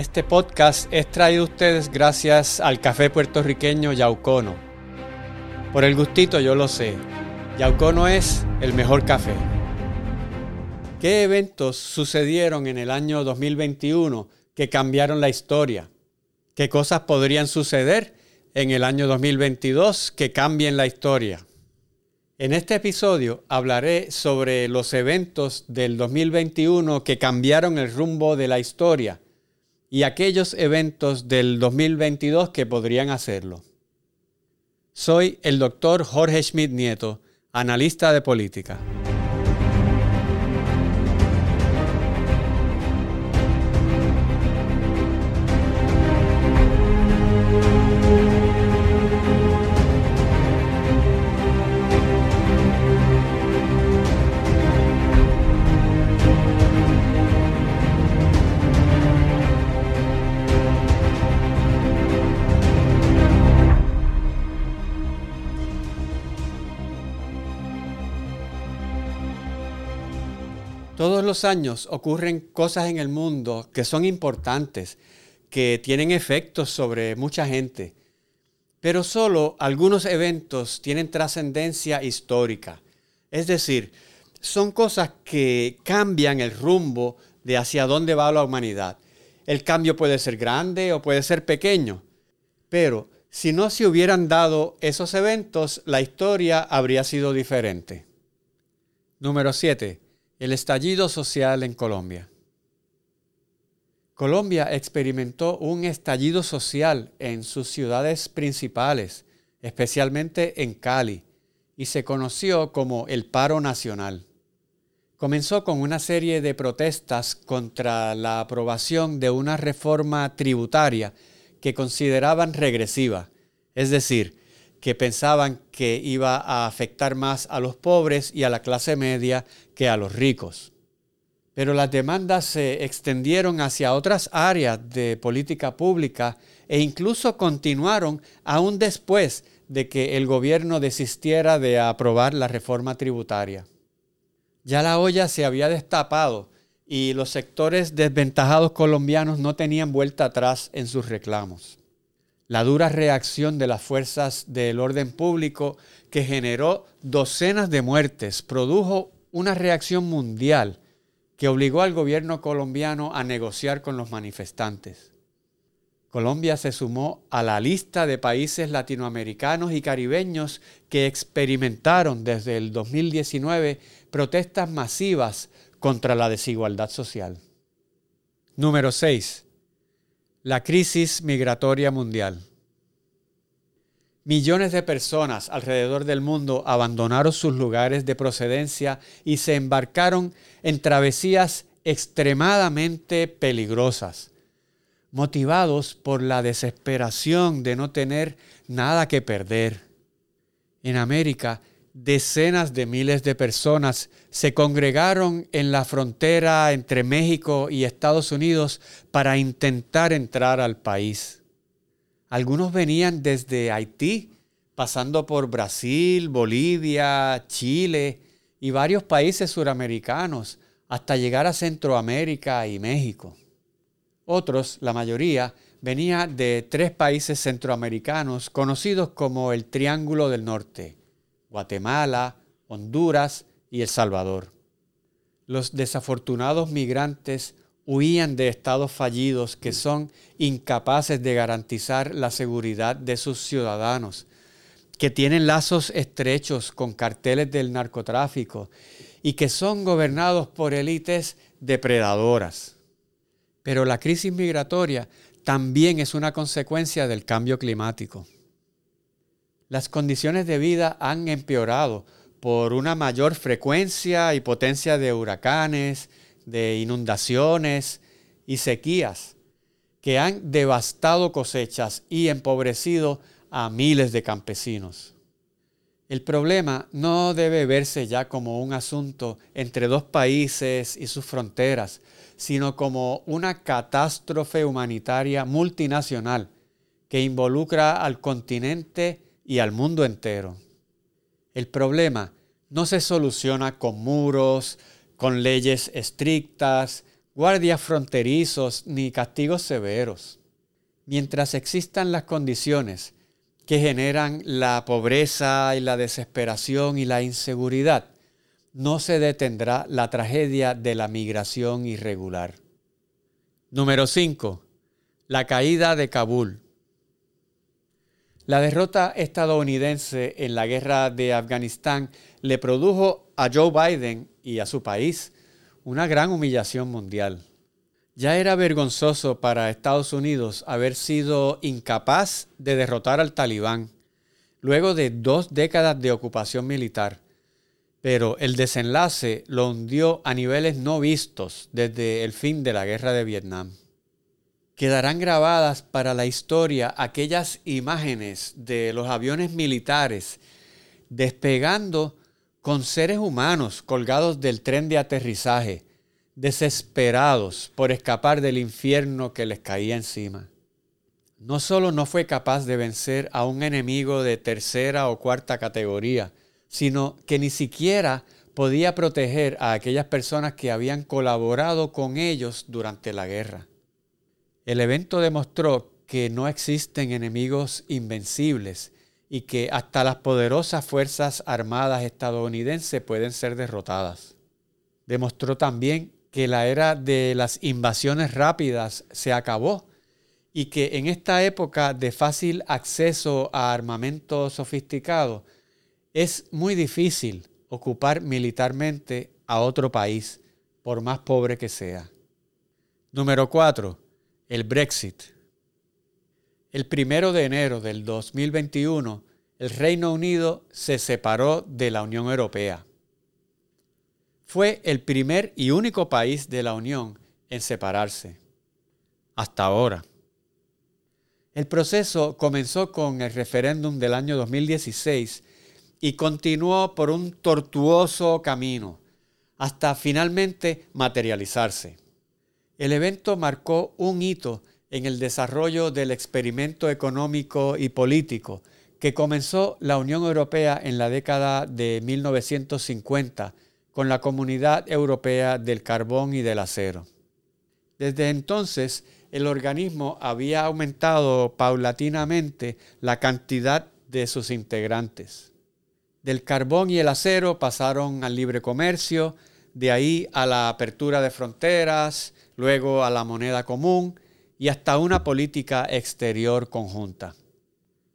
Este podcast es traído a ustedes gracias al café puertorriqueño Yaucono. Por el gustito yo lo sé, Yaucono es el mejor café. ¿Qué eventos sucedieron en el año 2021 que cambiaron la historia? ¿Qué cosas podrían suceder en el año 2022 que cambien la historia? En este episodio hablaré sobre los eventos del 2021 que cambiaron el rumbo de la historia y aquellos eventos del 2022 que podrían hacerlo. Soy el doctor Jorge Schmidt Nieto, analista de política. Todos los años ocurren cosas en el mundo que son importantes, que tienen efectos sobre mucha gente, pero solo algunos eventos tienen trascendencia histórica. Es decir, son cosas que cambian el rumbo de hacia dónde va la humanidad. El cambio puede ser grande o puede ser pequeño, pero si no se hubieran dado esos eventos, la historia habría sido diferente. Número 7 el estallido social en Colombia. Colombia experimentó un estallido social en sus ciudades principales, especialmente en Cali, y se conoció como el paro nacional. Comenzó con una serie de protestas contra la aprobación de una reforma tributaria que consideraban regresiva, es decir, que pensaban que iba a afectar más a los pobres y a la clase media que a los ricos. Pero las demandas se extendieron hacia otras áreas de política pública e incluso continuaron aún después de que el gobierno desistiera de aprobar la reforma tributaria. Ya la olla se había destapado y los sectores desventajados colombianos no tenían vuelta atrás en sus reclamos la dura reacción de las fuerzas del orden público que generó docenas de muertes, produjo una reacción mundial que obligó al gobierno colombiano a negociar con los manifestantes. Colombia se sumó a la lista de países latinoamericanos y caribeños que experimentaron desde el 2019 protestas masivas contra la desigualdad social. Número 6 la crisis migratoria mundial. Millones de personas alrededor del mundo abandonaron sus lugares de procedencia y se embarcaron en travesías extremadamente peligrosas, motivados por la desesperación de no tener nada que perder. En América, decenas de miles de personas se congregaron en la frontera entre México y Estados Unidos para intentar entrar al país. Algunos venían desde Haití, pasando por Brasil, Bolivia, Chile y varios países suramericanos, hasta llegar a Centroamérica y México. Otros, la mayoría, venía de tres países centroamericanos conocidos como el Triángulo del Norte, Guatemala, Honduras y El Salvador. Los desafortunados migrantes huían de estados fallidos que son incapaces de garantizar la seguridad de sus ciudadanos, que tienen lazos estrechos con carteles del narcotráfico y que son gobernados por élites depredadoras. Pero la crisis migratoria también es una consecuencia del cambio climático las condiciones de vida han empeorado por una mayor frecuencia y potencia de huracanes, de inundaciones y sequías que han devastado cosechas y empobrecido a miles de campesinos. El problema no debe verse ya como un asunto entre dos países y sus fronteras, sino como una catástrofe humanitaria multinacional que involucra al continente y al mundo entero. El problema no se soluciona con muros, con leyes estrictas, guardias fronterizos ni castigos severos. Mientras existan las condiciones que generan la pobreza y la desesperación y la inseguridad, no se detendrá la tragedia de la migración irregular. Número 5. La caída de Kabul. La derrota estadounidense en la guerra de Afganistán le produjo a Joe Biden y a su país una gran humillación mundial. Ya era vergonzoso para Estados Unidos haber sido incapaz de derrotar al talibán luego de dos décadas de ocupación militar, pero el desenlace lo hundió a niveles no vistos desde el fin de la guerra de Vietnam. Quedarán grabadas para la historia aquellas imágenes de los aviones militares despegando con seres humanos colgados del tren de aterrizaje, desesperados por escapar del infierno que les caía encima. No solo no fue capaz de vencer a un enemigo de tercera o cuarta categoría, sino que ni siquiera podía proteger a aquellas personas que habían colaborado con ellos durante la guerra. El evento demostró que no existen enemigos invencibles y que hasta las poderosas Fuerzas Armadas estadounidenses pueden ser derrotadas. Demostró también que la era de las invasiones rápidas se acabó y que en esta época de fácil acceso a armamento sofisticado es muy difícil ocupar militarmente a otro país, por más pobre que sea. Número 4. El Brexit. El primero de enero del 2021, el Reino Unido se separó de la Unión Europea. Fue el primer y único país de la Unión en separarse. Hasta ahora. El proceso comenzó con el referéndum del año 2016 y continuó por un tortuoso camino hasta finalmente materializarse. El evento marcó un hito en el desarrollo del experimento económico y político que comenzó la Unión Europea en la década de 1950 con la Comunidad Europea del Carbón y del Acero. Desde entonces, el organismo había aumentado paulatinamente la cantidad de sus integrantes. Del carbón y el acero pasaron al libre comercio, de ahí a la apertura de fronteras, luego a la moneda común y hasta una política exterior conjunta.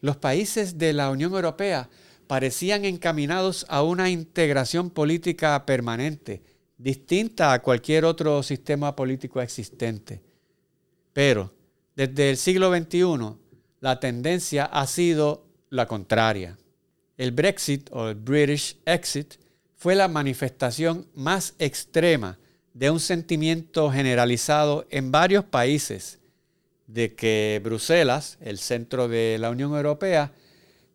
Los países de la Unión Europea parecían encaminados a una integración política permanente, distinta a cualquier otro sistema político existente. Pero desde el siglo XXI, la tendencia ha sido la contraria. El Brexit o el British Exit fue la manifestación más extrema de un sentimiento generalizado en varios países de que Bruselas, el centro de la Unión Europea,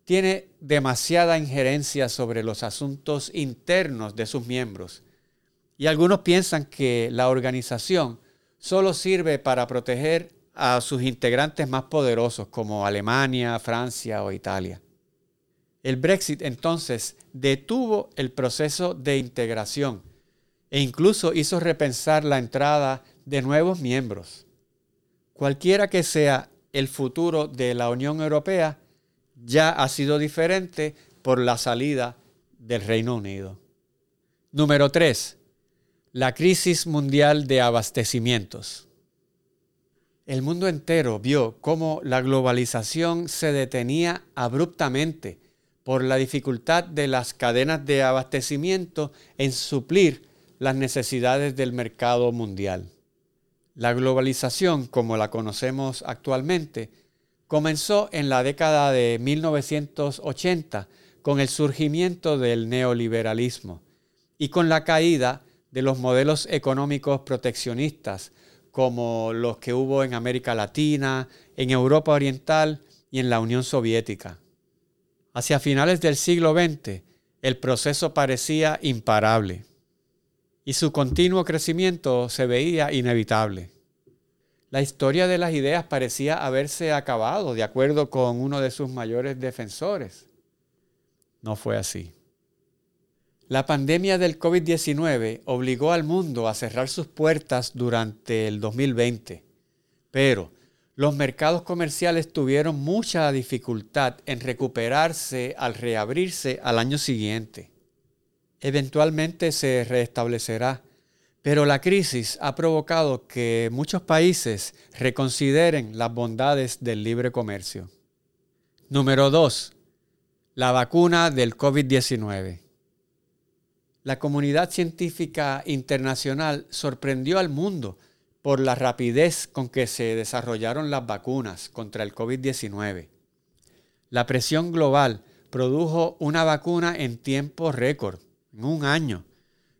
tiene demasiada injerencia sobre los asuntos internos de sus miembros. Y algunos piensan que la organización solo sirve para proteger a sus integrantes más poderosos como Alemania, Francia o Italia. El Brexit entonces detuvo el proceso de integración e incluso hizo repensar la entrada de nuevos miembros. Cualquiera que sea el futuro de la Unión Europea, ya ha sido diferente por la salida del Reino Unido. Número 3. La crisis mundial de abastecimientos. El mundo entero vio cómo la globalización se detenía abruptamente por la dificultad de las cadenas de abastecimiento en suplir las necesidades del mercado mundial. La globalización, como la conocemos actualmente, comenzó en la década de 1980 con el surgimiento del neoliberalismo y con la caída de los modelos económicos proteccionistas como los que hubo en América Latina, en Europa Oriental y en la Unión Soviética. Hacia finales del siglo XX, el proceso parecía imparable y su continuo crecimiento se veía inevitable. La historia de las ideas parecía haberse acabado, de acuerdo con uno de sus mayores defensores. No fue así. La pandemia del COVID-19 obligó al mundo a cerrar sus puertas durante el 2020, pero los mercados comerciales tuvieron mucha dificultad en recuperarse al reabrirse al año siguiente. Eventualmente se restablecerá, pero la crisis ha provocado que muchos países reconsideren las bondades del libre comercio. Número 2. La vacuna del COVID-19. La comunidad científica internacional sorprendió al mundo por la rapidez con que se desarrollaron las vacunas contra el COVID-19. La presión global produjo una vacuna en tiempo récord, en un año,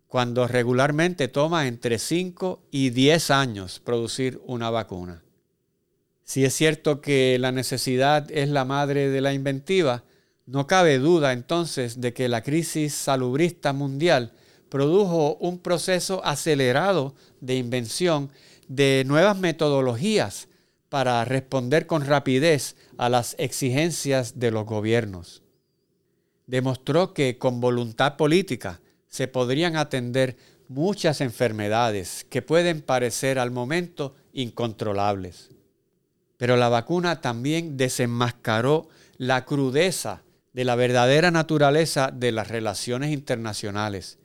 cuando regularmente toma entre 5 y 10 años producir una vacuna. Si es cierto que la necesidad es la madre de la inventiva, no cabe duda entonces de que la crisis salubrista mundial produjo un proceso acelerado de invención de nuevas metodologías para responder con rapidez a las exigencias de los gobiernos. Demostró que con voluntad política se podrían atender muchas enfermedades que pueden parecer al momento incontrolables. Pero la vacuna también desenmascaró la crudeza de la verdadera naturaleza de las relaciones internacionales,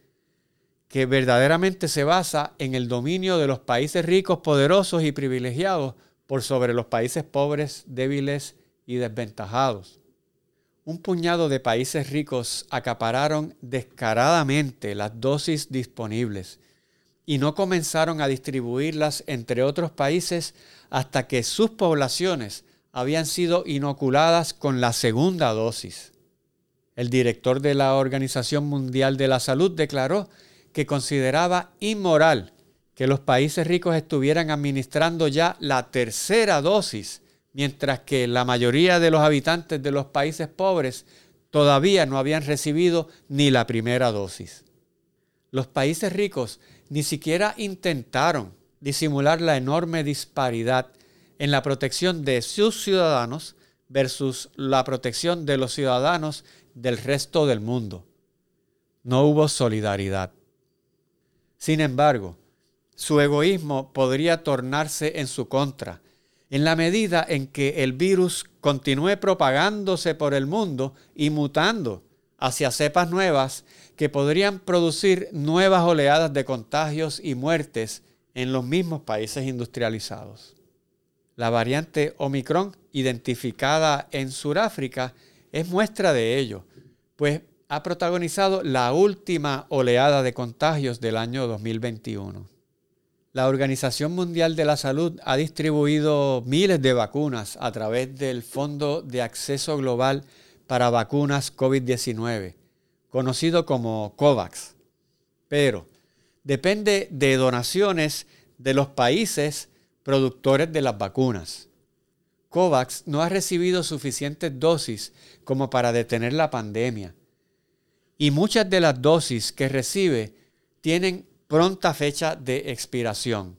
que verdaderamente se basa en el dominio de los países ricos, poderosos y privilegiados por sobre los países pobres, débiles y desventajados. Un puñado de países ricos acapararon descaradamente las dosis disponibles y no comenzaron a distribuirlas entre otros países hasta que sus poblaciones habían sido inoculadas con la segunda dosis. El director de la Organización Mundial de la Salud declaró que consideraba inmoral que los países ricos estuvieran administrando ya la tercera dosis, mientras que la mayoría de los habitantes de los países pobres todavía no habían recibido ni la primera dosis. Los países ricos ni siquiera intentaron disimular la enorme disparidad en la protección de sus ciudadanos versus la protección de los ciudadanos del resto del mundo. No hubo solidaridad. Sin embargo, su egoísmo podría tornarse en su contra, en la medida en que el virus continúe propagándose por el mundo y mutando hacia cepas nuevas que podrían producir nuevas oleadas de contagios y muertes en los mismos países industrializados. La variante Omicron, identificada en Sudáfrica, es muestra de ello, pues ha protagonizado la última oleada de contagios del año 2021. La Organización Mundial de la Salud ha distribuido miles de vacunas a través del Fondo de Acceso Global para Vacunas COVID-19, conocido como COVAX. Pero depende de donaciones de los países productores de las vacunas. COVAX no ha recibido suficientes dosis como para detener la pandemia. Y muchas de las dosis que recibe tienen pronta fecha de expiración.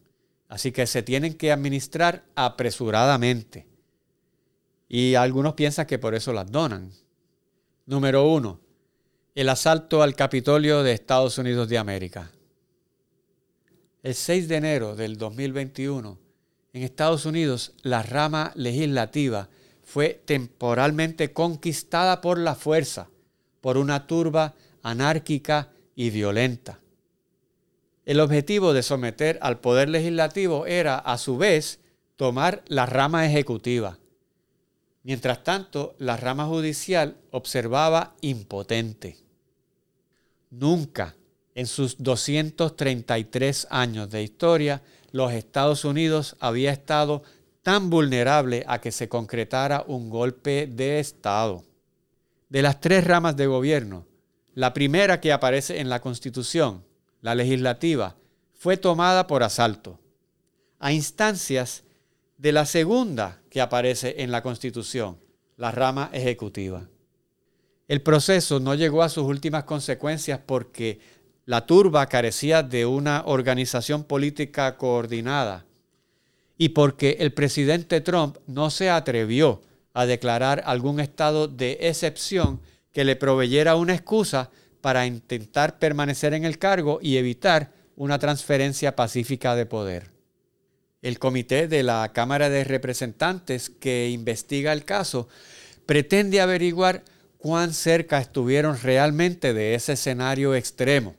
Así que se tienen que administrar apresuradamente. Y algunos piensan que por eso las donan. Número uno, el asalto al Capitolio de Estados Unidos de América. El 6 de enero del 2021, en Estados Unidos, la rama legislativa fue temporalmente conquistada por la fuerza, por una turba anárquica y violenta. El objetivo de someter al poder legislativo era, a su vez, tomar la rama ejecutiva. Mientras tanto, la rama judicial observaba impotente. Nunca en sus 233 años de historia los Estados Unidos había estado tan vulnerable a que se concretara un golpe de Estado. De las tres ramas de gobierno, la primera que aparece en la Constitución, la legislativa, fue tomada por asalto, a instancias de la segunda que aparece en la Constitución, la rama ejecutiva. El proceso no llegó a sus últimas consecuencias porque la turba carecía de una organización política coordinada y porque el presidente Trump no se atrevió a declarar algún estado de excepción que le proveyera una excusa para intentar permanecer en el cargo y evitar una transferencia pacífica de poder. El comité de la Cámara de Representantes que investiga el caso pretende averiguar cuán cerca estuvieron realmente de ese escenario extremo,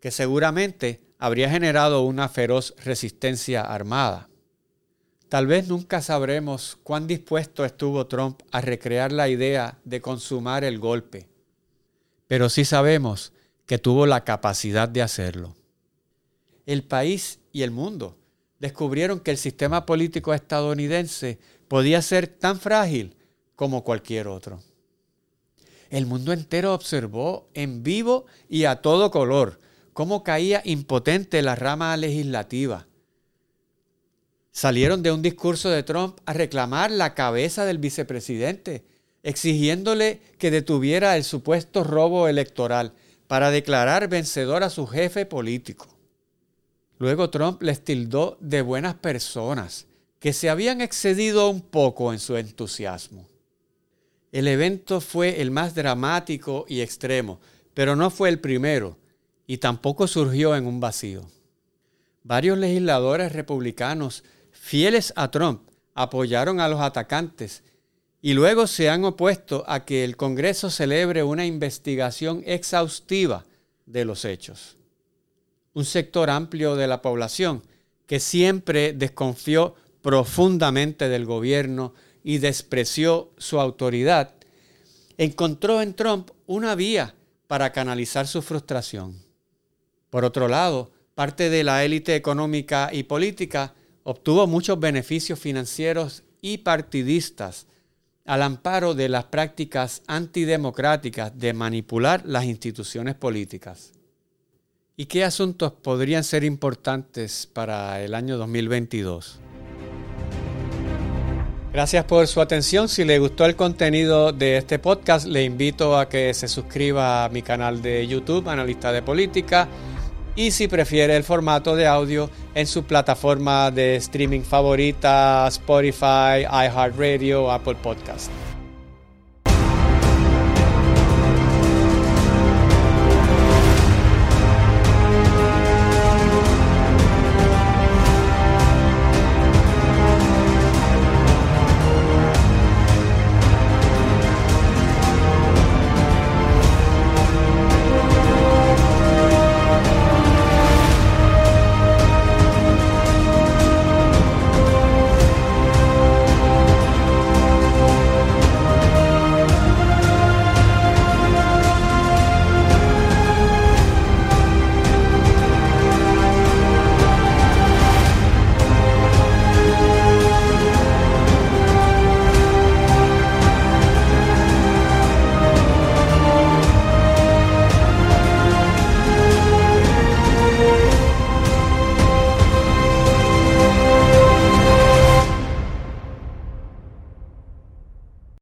que seguramente habría generado una feroz resistencia armada. Tal vez nunca sabremos cuán dispuesto estuvo Trump a recrear la idea de consumar el golpe, pero sí sabemos que tuvo la capacidad de hacerlo. El país y el mundo descubrieron que el sistema político estadounidense podía ser tan frágil como cualquier otro. El mundo entero observó en vivo y a todo color cómo caía impotente la rama legislativa salieron de un discurso de Trump a reclamar la cabeza del vicepresidente, exigiéndole que detuviera el supuesto robo electoral para declarar vencedor a su jefe político. Luego Trump les tildó de buenas personas, que se habían excedido un poco en su entusiasmo. El evento fue el más dramático y extremo, pero no fue el primero, y tampoco surgió en un vacío. Varios legisladores republicanos fieles a Trump, apoyaron a los atacantes y luego se han opuesto a que el Congreso celebre una investigación exhaustiva de los hechos. Un sector amplio de la población que siempre desconfió profundamente del gobierno y despreció su autoridad, encontró en Trump una vía para canalizar su frustración. Por otro lado, parte de la élite económica y política obtuvo muchos beneficios financieros y partidistas al amparo de las prácticas antidemocráticas de manipular las instituciones políticas. ¿Y qué asuntos podrían ser importantes para el año 2022? Gracias por su atención. Si le gustó el contenido de este podcast, le invito a que se suscriba a mi canal de YouTube, Analista de Política y si prefiere el formato de audio en su plataforma de streaming favorita, Spotify, iHeartRadio, Apple Podcast.